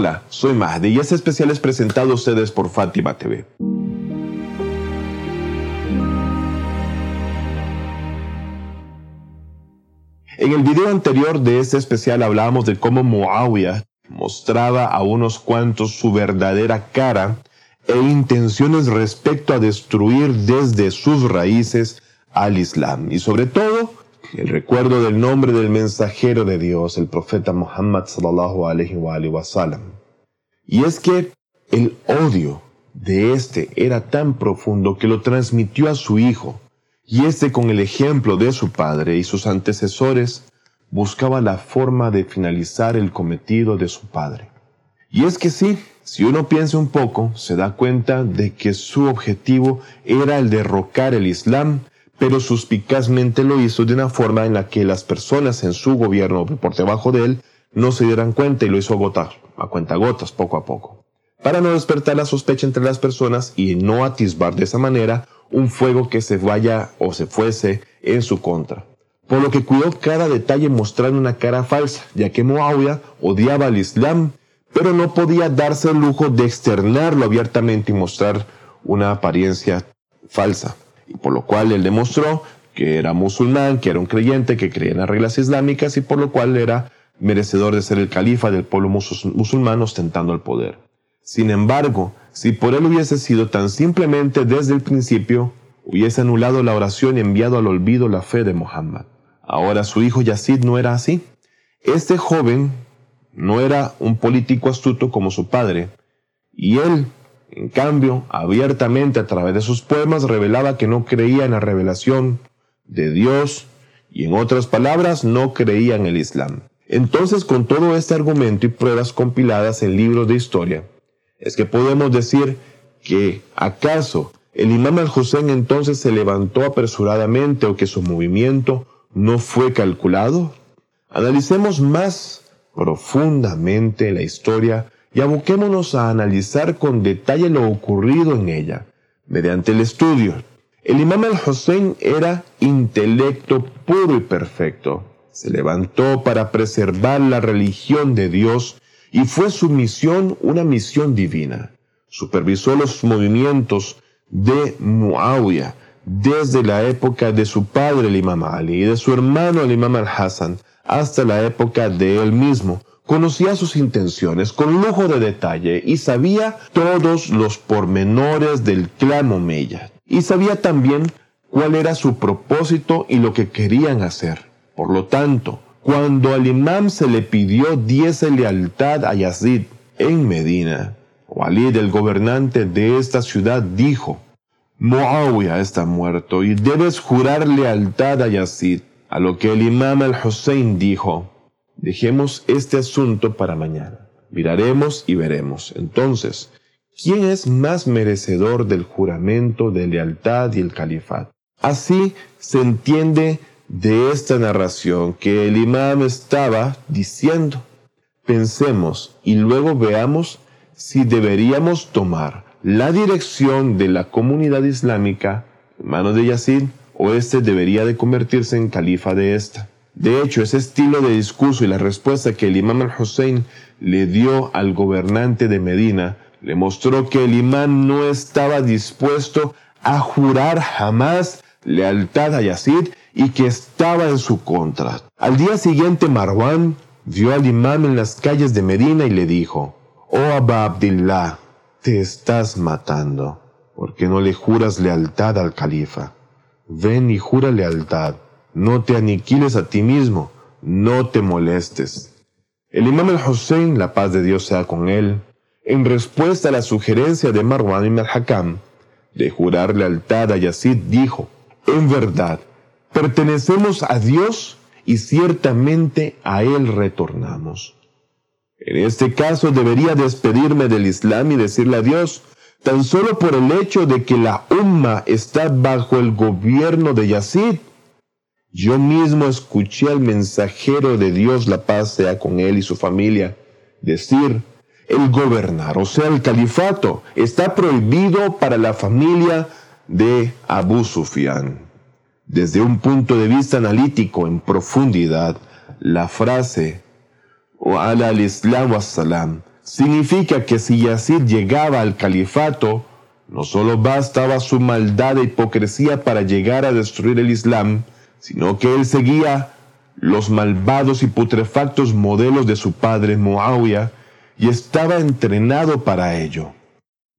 Hola, soy Mahdi y este especial es presentado a ustedes por Fátima TV. En el video anterior de este especial hablábamos de cómo Muawiyah mostraba a unos cuantos su verdadera cara e intenciones respecto a destruir desde sus raíces al Islam y sobre todo el recuerdo del nombre del mensajero de Dios, el profeta Muhammad sallallahu wa. Y es que el odio de este era tan profundo que lo transmitió a su hijo, y este con el ejemplo de su padre y sus antecesores buscaba la forma de finalizar el cometido de su padre. Y es que sí, si uno piensa un poco, se da cuenta de que su objetivo era el derrocar el Islam, pero suspicazmente lo hizo de una forma en la que las personas en su gobierno por debajo de él no se dieran cuenta y lo hizo agotar, a cuenta gotas, poco a poco, para no despertar la sospecha entre las personas y no atisbar de esa manera un fuego que se vaya o se fuese en su contra. Por lo que cuidó cada detalle mostrando una cara falsa, ya que Muawiyah odiaba al Islam, pero no podía darse el lujo de externarlo abiertamente y mostrar una apariencia falsa. Y por lo cual él demostró que era musulmán, que era un creyente, que creía en las reglas islámicas y por lo cual era merecedor de ser el califa del pueblo musulmán ostentando el poder. Sin embargo, si por él hubiese sido tan simplemente desde el principio, hubiese anulado la oración y enviado al olvido la fe de Muhammad. Ahora su hijo Yazid no era así. Este joven no era un político astuto como su padre, y él, en cambio, abiertamente a través de sus poemas revelaba que no creía en la revelación de Dios y en otras palabras no creía en el Islam. Entonces, con todo este argumento y pruebas compiladas en libros de historia, es que podemos decir que acaso el imam al-Hussein entonces se levantó apresuradamente o que su movimiento no fue calculado? Analicemos más profundamente la historia y aboquémonos a analizar con detalle lo ocurrido en ella, mediante el estudio. El imam al-Hussein era intelecto puro y perfecto. Se levantó para preservar la religión de Dios y fue su misión una misión divina. Supervisó los movimientos de Muawiyah desde la época de su padre el Imam Ali y de su hermano el Imam al-Hassan hasta la época de él mismo. Conocía sus intenciones con lujo de detalle y sabía todos los pormenores del clan Omeya. Y sabía también cuál era su propósito y lo que querían hacer. Por lo tanto, cuando al imam se le pidió diese lealtad a Yazid en Medina, Walid, el gobernante de esta ciudad, dijo, Muawiyah está muerto y debes jurar lealtad a Yazid. A lo que el imam al-Hussein dijo, dejemos este asunto para mañana. Miraremos y veremos. Entonces, ¿quién es más merecedor del juramento de lealtad y el califat? Así se entiende de esta narración que el imam estaba diciendo. Pensemos y luego veamos si deberíamos tomar la dirección de la comunidad islámica en manos de Yazid o este debería de convertirse en califa de esta. De hecho, ese estilo de discurso y la respuesta que el imam al-Hussein le dio al gobernante de Medina le mostró que el imán no estaba dispuesto a jurar jamás lealtad a Yazid y que estaba en su contra. Al día siguiente Marwan vio al imán en las calles de Medina y le dijo, Oh Abba Abdillah, te estás matando, porque no le juras lealtad al califa. Ven y jura lealtad, no te aniquiles a ti mismo, no te molestes. El imam al-Hussein, la paz de Dios sea con él, en respuesta a la sugerencia de Marwan ibn al-Hakam de jurar lealtad a Yazid, dijo, en verdad, Pertenecemos a Dios y ciertamente a Él retornamos. En este caso debería despedirme del Islam y decirle a Dios, tan solo por el hecho de que la Umma está bajo el gobierno de Yazid. Yo mismo escuché al mensajero de Dios, la paz sea con él y su familia, decir, el gobernar, o sea, el califato, está prohibido para la familia de Abu Sufyan. Desde un punto de vista analítico en profundidad, la frase o al islam salam significa que si Yazid llegaba al califato, no solo bastaba su maldad e hipocresía para llegar a destruir el Islam, sino que él seguía los malvados y putrefactos modelos de su padre Muawiyah y estaba entrenado para ello.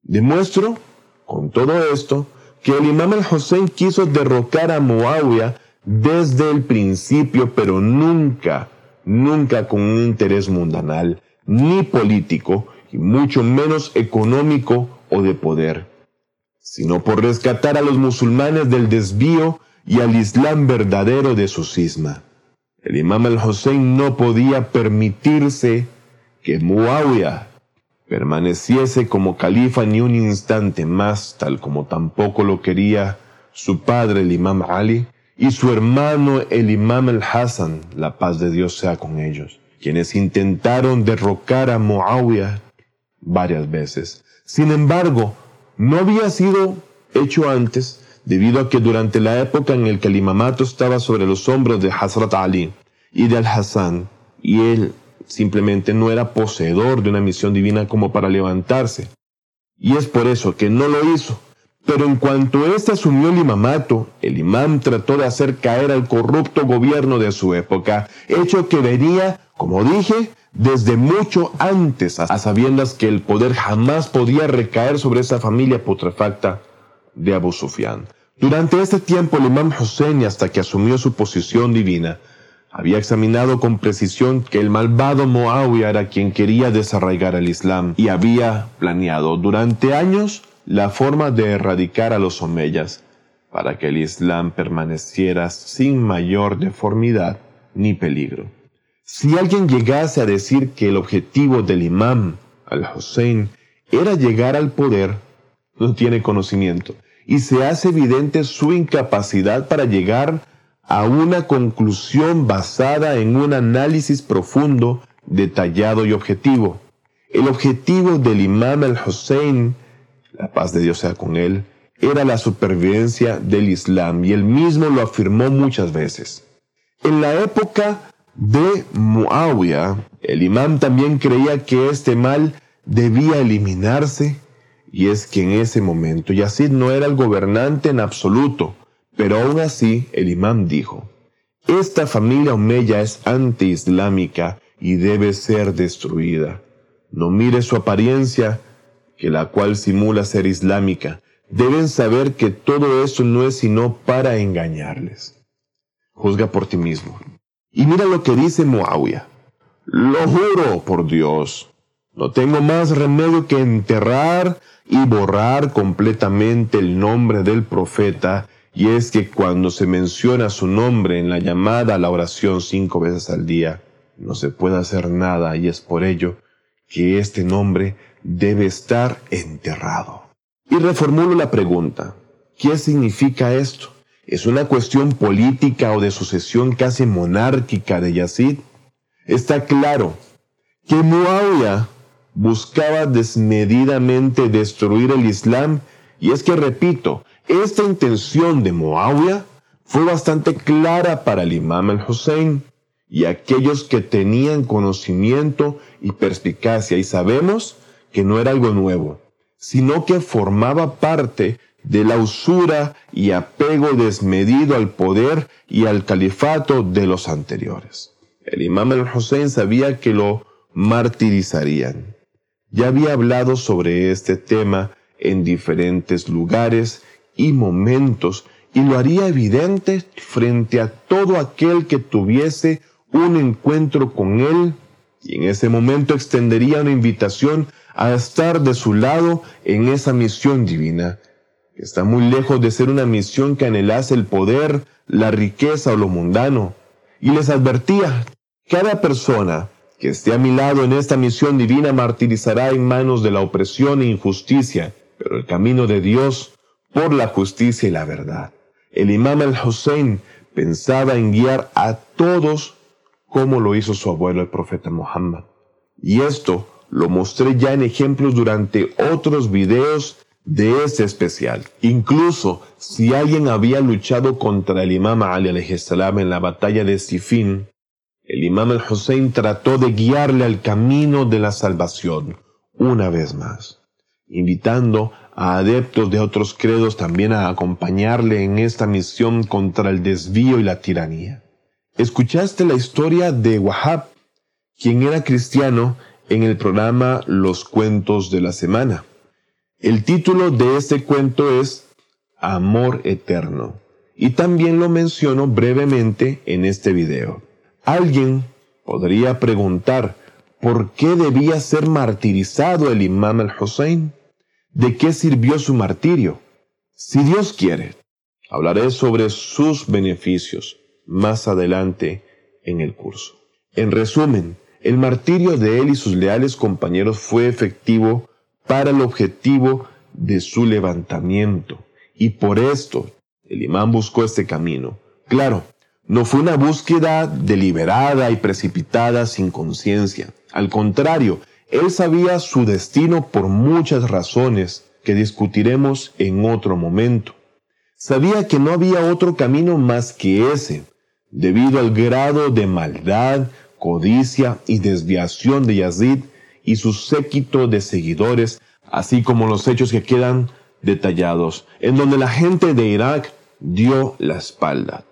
Demuestro, con todo esto, que el imam al-Hussein quiso derrocar a Muawiyah desde el principio, pero nunca, nunca con un interés mundanal, ni político, y mucho menos económico o de poder sino por rescatar a los musulmanes del desvío y al Islam verdadero de su cisma. El imam al-Hussein no podía permitirse que Muawiyah permaneciese como califa ni un instante más, tal como tampoco lo quería su padre el imam Ali y su hermano el imam al-Hassan, la paz de Dios sea con ellos, quienes intentaron derrocar a Muawiyah varias veces. Sin embargo, no había sido hecho antes debido a que durante la época en el que el imamato estaba sobre los hombros de Hazrat Ali y de Al-Hassan, y él simplemente no era poseedor de una misión divina como para levantarse. Y es por eso que no lo hizo. Pero en cuanto éste asumió el imamato, el imam trató de hacer caer al corrupto gobierno de su época, hecho que venía, como dije, desde mucho antes, a sabiendas que el poder jamás podía recaer sobre esa familia putrefacta de Abu Sufyan. Durante este tiempo el imam Hussein, hasta que asumió su posición divina, había examinado con precisión que el malvado Muawiyah era quien quería desarraigar el Islam y había planeado durante años la forma de erradicar a los omeyas para que el Islam permaneciera sin mayor deformidad ni peligro. Si alguien llegase a decir que el objetivo del imam al-Hussein era llegar al poder, no tiene conocimiento y se hace evidente su incapacidad para llegar a una conclusión basada en un análisis profundo, detallado y objetivo. El objetivo del imam al-Hussein, la paz de Dios sea con él, era la supervivencia del Islam y él mismo lo afirmó muchas veces. En la época de Muawiyah, el imam también creía que este mal debía eliminarse, y es que en ese momento Yazid no era el gobernante en absoluto, pero aún así el imam dijo, esta familia Omeya es antiislámica y debe ser destruida. No mire su apariencia, que la cual simula ser islámica. Deben saber que todo eso no es sino para engañarles. Juzga por ti mismo. Y mira lo que dice Muawiyah. Lo juro por Dios, no tengo más remedio que enterrar y borrar completamente el nombre del profeta, y es que cuando se menciona su nombre en la llamada a la oración cinco veces al día, no se puede hacer nada y es por ello que este nombre debe estar enterrado. Y reformulo la pregunta, ¿qué significa esto? ¿Es una cuestión política o de sucesión casi monárquica de Yazid? Está claro que Muawiyah buscaba desmedidamente destruir el Islam y es que, repito, esta intención de Muawiyah fue bastante clara para el imam al-Hussein y aquellos que tenían conocimiento y perspicacia y sabemos que no era algo nuevo, sino que formaba parte de la usura y apego desmedido al poder y al califato de los anteriores. El imam al-Hussein sabía que lo martirizarían. Ya había hablado sobre este tema en diferentes lugares y momentos y lo haría evidente frente a todo aquel que tuviese un encuentro con él y en ese momento extendería una invitación a estar de su lado en esa misión divina está muy lejos de ser una misión que anhelase el poder, la riqueza o lo mundano. Y les advertía, cada persona que esté a mi lado en esta misión divina martirizará en manos de la opresión e injusticia, pero el camino de Dios por la justicia y la verdad. El imam al-Hussein pensaba en guiar a todos como lo hizo su abuelo el profeta Muhammad. Y esto lo mostré ya en ejemplos durante otros videos de ese especial. Incluso si alguien había luchado contra el imam Ali en la batalla de Sifin, el imam al-Hussein trató de guiarle al camino de la salvación una vez más, invitando a adeptos de otros credos también a acompañarle en esta misión contra el desvío y la tiranía. Escuchaste la historia de Wahab, quien era cristiano en el programa Los Cuentos de la Semana. El título de este cuento es Amor Eterno y también lo menciono brevemente en este video. Alguien podría preguntar por qué debía ser martirizado el imam al-Hussein. ¿De qué sirvió su martirio? Si Dios quiere, hablaré sobre sus beneficios más adelante en el curso. En resumen, el martirio de él y sus leales compañeros fue efectivo para el objetivo de su levantamiento. Y por esto, el imán buscó este camino. Claro, no fue una búsqueda deliberada y precipitada sin conciencia. Al contrario, él sabía su destino por muchas razones que discutiremos en otro momento. Sabía que no había otro camino más que ese, debido al grado de maldad, codicia y desviación de Yazid y su séquito de seguidores, así como los hechos que quedan detallados, en donde la gente de Irak dio la espalda.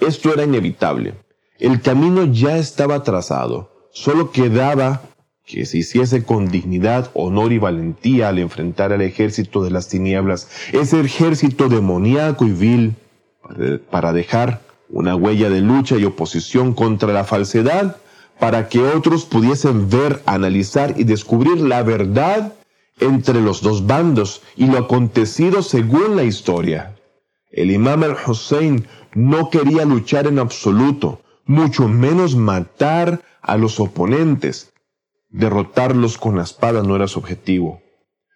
Esto era inevitable. El camino ya estaba trazado, solo quedaba que se hiciese con dignidad, honor y valentía al enfrentar al ejército de las tinieblas, ese ejército demoníaco y vil, para dejar una huella de lucha y oposición contra la falsedad, para que otros pudiesen ver, analizar y descubrir la verdad entre los dos bandos y lo acontecido según la historia. El imam al-Hussein no quería luchar en absoluto, mucho menos matar a los oponentes, Derrotarlos con la espada no era su objetivo.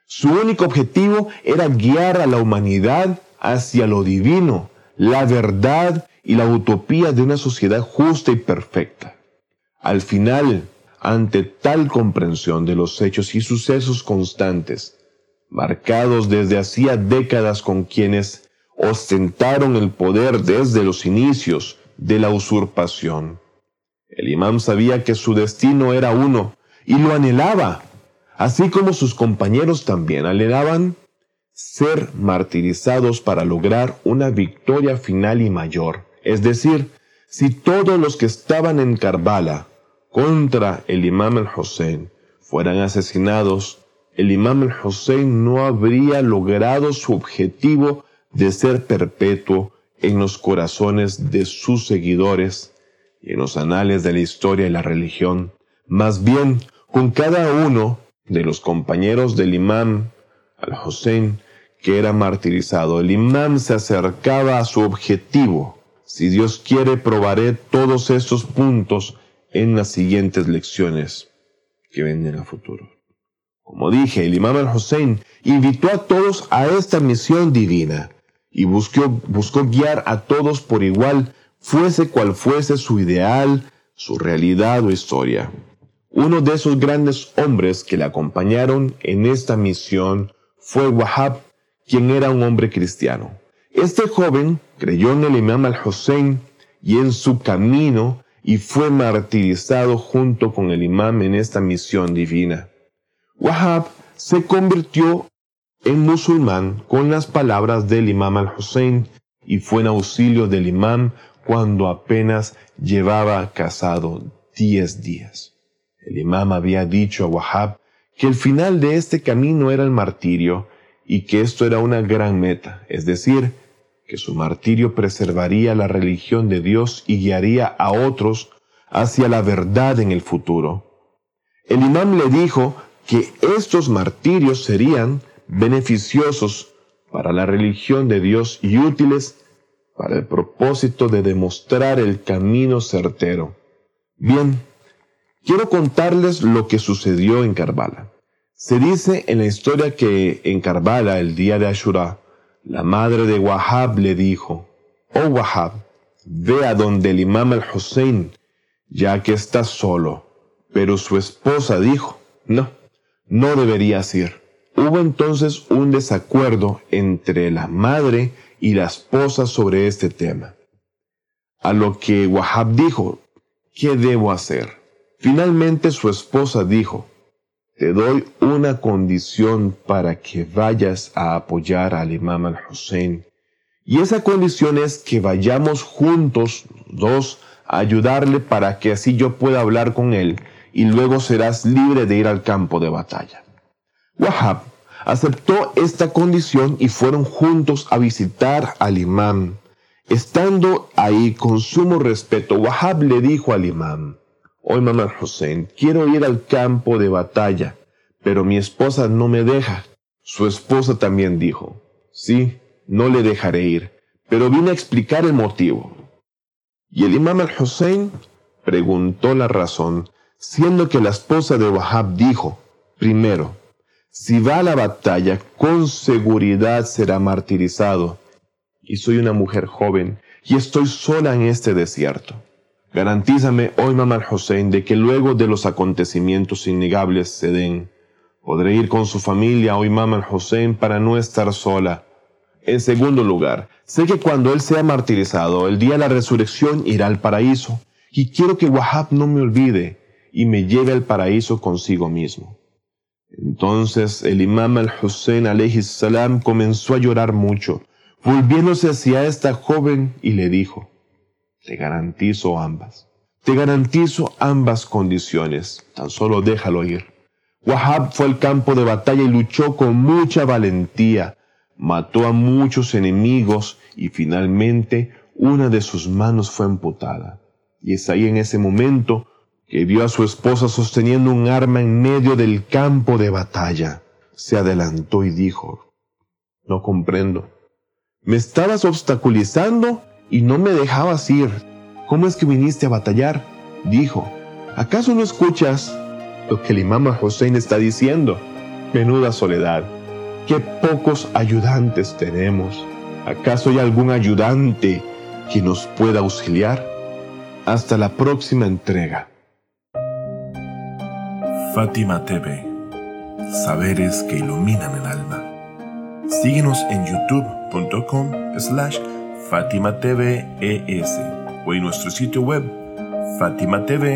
Su único objetivo era guiar a la humanidad hacia lo divino, la verdad y la utopía de una sociedad justa y perfecta. Al final, ante tal comprensión de los hechos y sucesos constantes, marcados desde hacía décadas con quienes ostentaron el poder desde los inicios de la usurpación, el imán sabía que su destino era uno, y lo anhelaba, así como sus compañeros también anhelaban ser martirizados para lograr una victoria final y mayor. Es decir, si todos los que estaban en Karbala contra el imam al-Hussein fueran asesinados, el imam al-Hussein no habría logrado su objetivo de ser perpetuo en los corazones de sus seguidores y en los anales de la historia y la religión. Más bien, con cada uno de los compañeros del imán al-Hussein que era martirizado, el imán se acercaba a su objetivo. Si Dios quiere, probaré todos estos puntos en las siguientes lecciones que venden a futuro. Como dije, el imán al-Hussein invitó a todos a esta misión divina y buscó, guiar a todos por igual, fuese cual fuese su ideal, su realidad o historia. Uno de esos grandes hombres que le acompañaron en esta misión fue Wahab, quien era un hombre cristiano. Este joven creyó en el imam al-Hussein y en su camino y fue martirizado junto con el imam en esta misión divina. Wahab se convirtió en musulmán con las palabras del imam al-Hussein y fue en auxilio del imam cuando apenas llevaba casado diez días. El imam había dicho a Wahab que el final de este camino era el martirio y que esto era una gran meta, es decir, que su martirio preservaría la religión de Dios y guiaría a otros hacia la verdad en el futuro. El imam le dijo que estos martirios serían beneficiosos para la religión de Dios y útiles para el propósito de demostrar el camino certero. Bien, Quiero contarles lo que sucedió en Karbala. Se dice en la historia que en Karbala, el día de Ashura, la madre de Wahab le dijo, Oh Wahab, ve a donde el imam al-Hussein, ya que está solo. Pero su esposa dijo, no, no deberías ir. Hubo entonces un desacuerdo entre la madre y la esposa sobre este tema. A lo que Wahab dijo, ¿qué debo hacer? Finalmente su esposa dijo, te doy una condición para que vayas a apoyar al imam al-Hussein. Y esa condición es que vayamos juntos, dos, a ayudarle para que así yo pueda hablar con él y luego serás libre de ir al campo de batalla. Wahab aceptó esta condición y fueron juntos a visitar al imam. Estando ahí con sumo respeto, Wahab le dijo al imam, Oh imam al-Hussein, quiero ir al campo de batalla, pero mi esposa no me deja. Su esposa también dijo, sí, no le dejaré ir, pero vine a explicar el motivo. Y el imam al-Hussein preguntó la razón, siendo que la esposa de Wahab dijo, primero, si va a la batalla, con seguridad será martirizado, y soy una mujer joven, y estoy sola en este desierto. Garantízame, oh imam al-Hussein, de que luego de los acontecimientos innegables se den, podré ir con su familia, oh imam al-Hussein, para no estar sola en segundo lugar, sé que cuando Él sea martirizado, el día de la resurrección irá al paraíso, y quiero que Wahab no me olvide y me lleve al paraíso consigo mismo. Entonces el imam al-Hussein salam comenzó a llorar mucho, volviéndose hacia esta joven y le dijo, te garantizo ambas, te garantizo ambas condiciones, tan solo déjalo ir. Wahab fue al campo de batalla y luchó con mucha valentía, mató a muchos enemigos y finalmente una de sus manos fue amputada. Y es ahí en ese momento que vio a su esposa sosteniendo un arma en medio del campo de batalla. Se adelantó y dijo, no comprendo. Me estabas obstaculizando y no me dejabas ir. ¿Cómo es que viniste a batallar? Dijo, ¿acaso no escuchas lo que el imam Hussein está diciendo? Menuda soledad. Qué pocos ayudantes tenemos. ¿Acaso hay algún ayudante que nos pueda auxiliar? Hasta la próxima entrega. Fátima TV. Saberes que iluminan el alma. Síguenos en youtube.com slash Fátima o en nuestro sitio web fatimatv.es.